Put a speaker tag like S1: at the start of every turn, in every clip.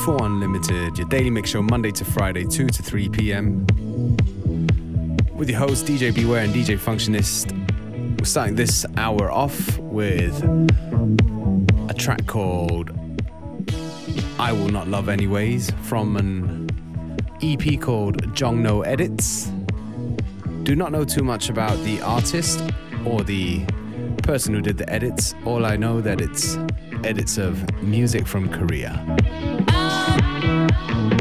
S1: FM4 Unlimited, your daily mix show Monday to Friday, 2 to 3 p.m. With your host DJ Beware and DJ Functionist. We're starting this hour off with a track called I Will Not Love Anyways from an EP called Jongno Edits. Do not know too much about the artist or the person who did the edits. All I know that it's edits of music from Korea.
S2: Sweeter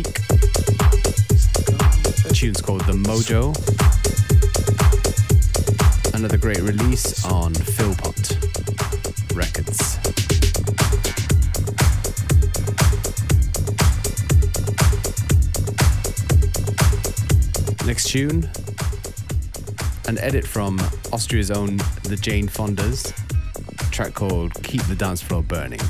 S2: The
S1: tune's called The Mojo. Another great release on Philpot Records. Next tune, an edit from Austria's own The Jane Fondas, track called Keep the Dance Floor Burning.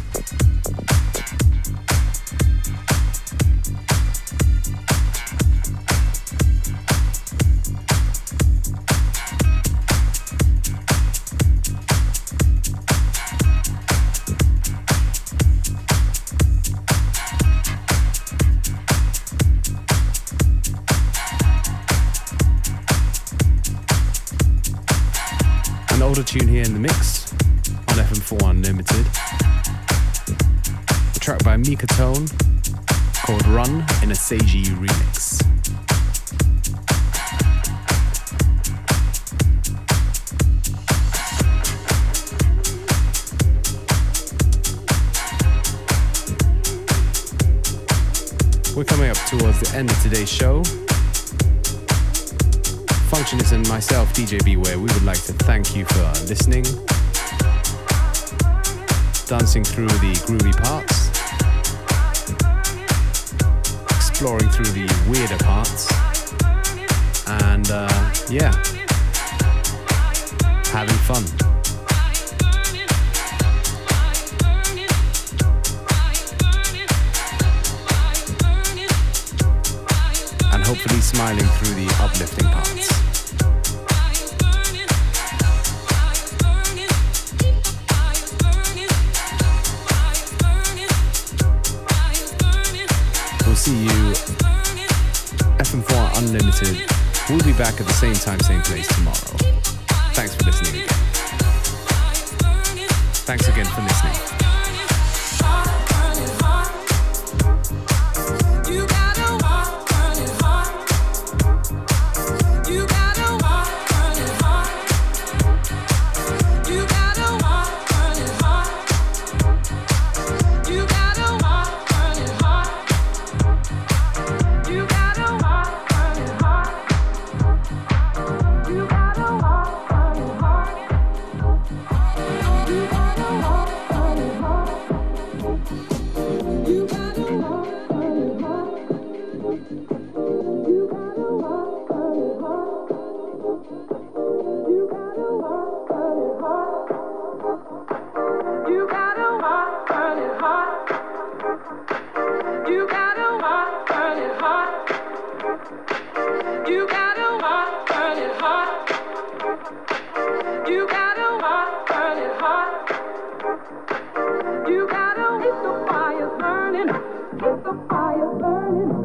S1: Today's show. Functionist and myself, DJ Beware, we would like to thank you for listening, dancing through the groovy parts, exploring through the weirder parts, and uh, yeah, having fun. Hopefully smiling through the uplifting parts. We'll see you FM4 Unlimited. We'll be back at the same time, same place tomorrow. Thanks for listening. Thanks again for listening.
S3: Fire burning.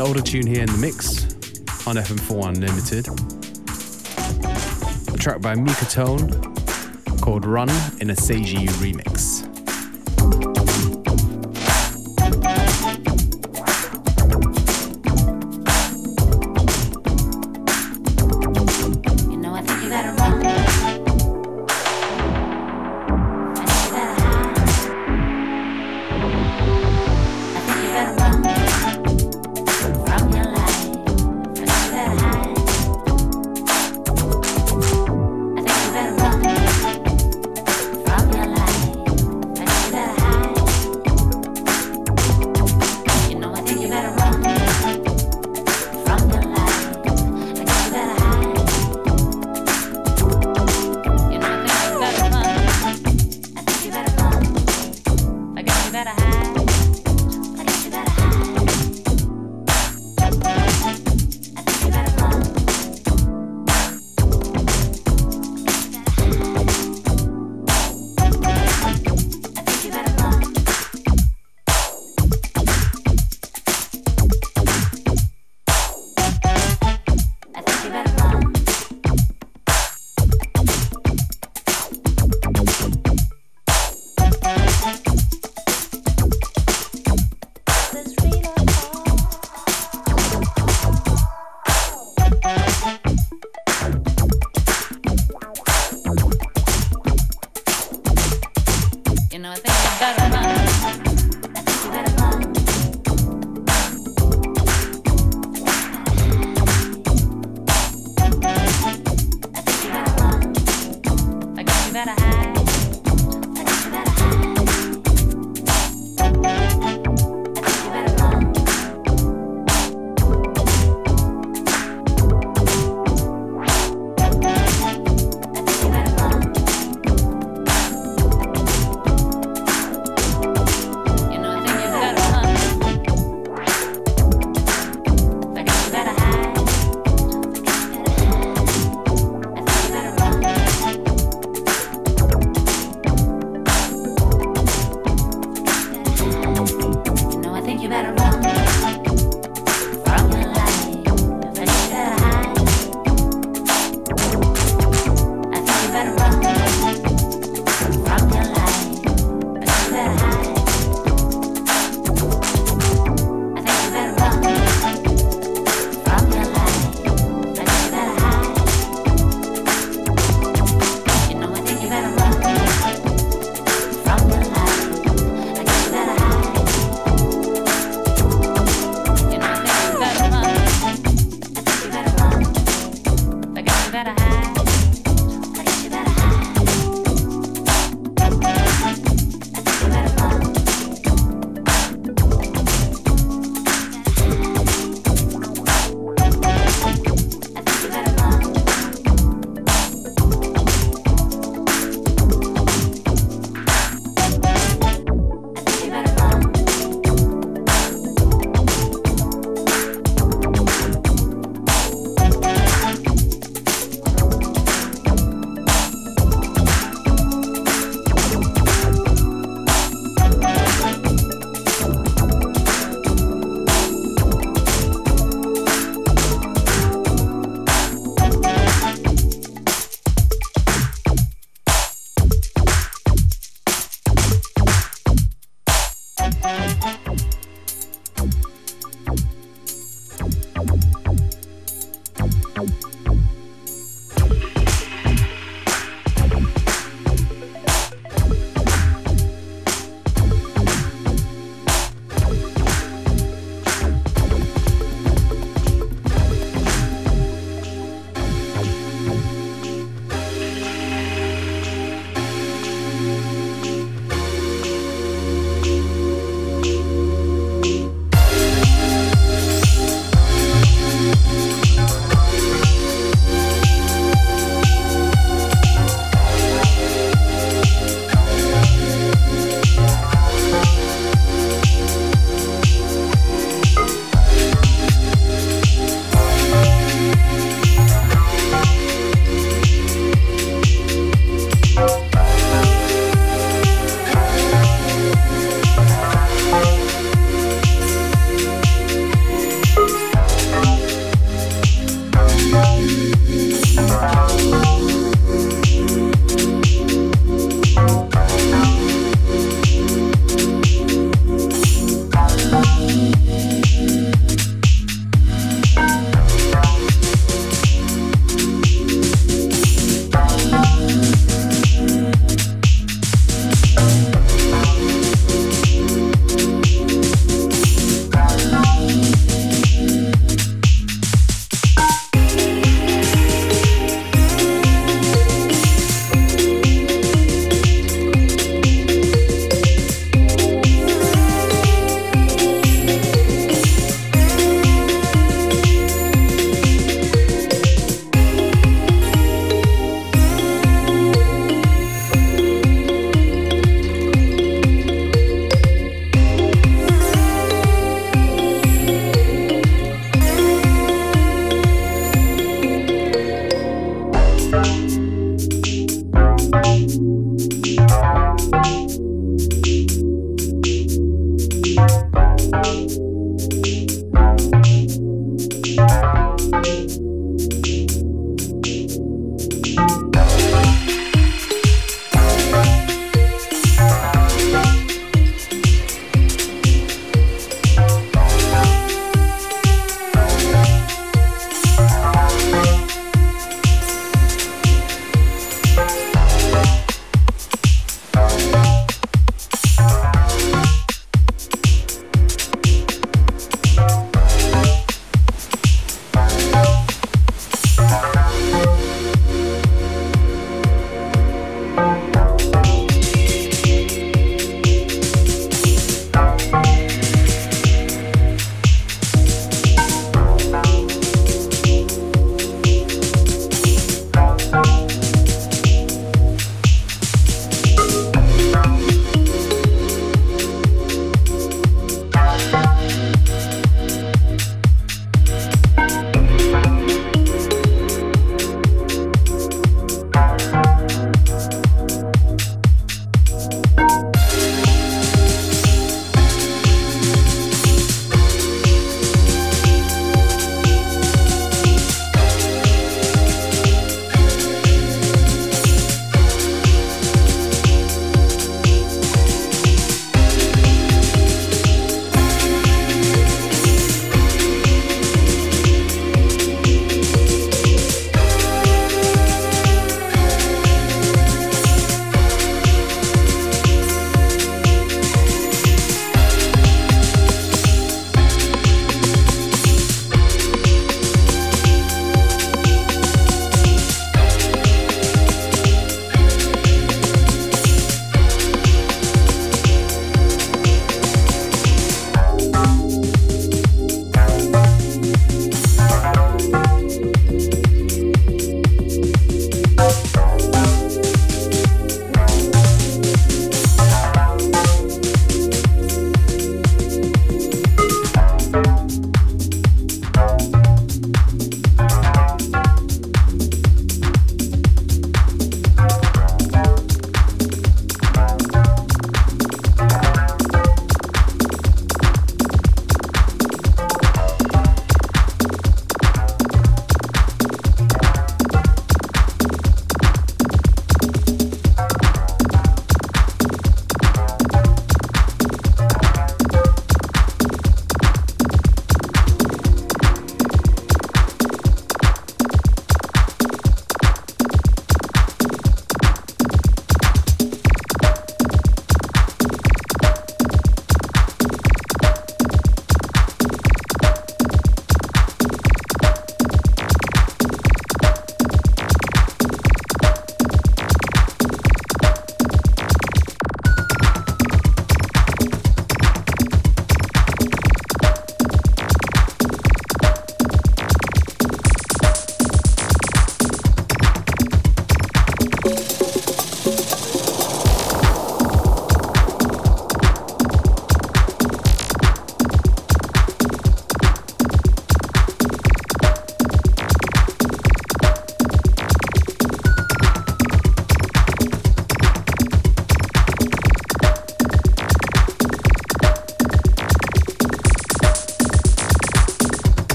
S4: An older tune here in the mix on FM4 Unlimited. A track by Mika Tone called Run in a Seiji remix.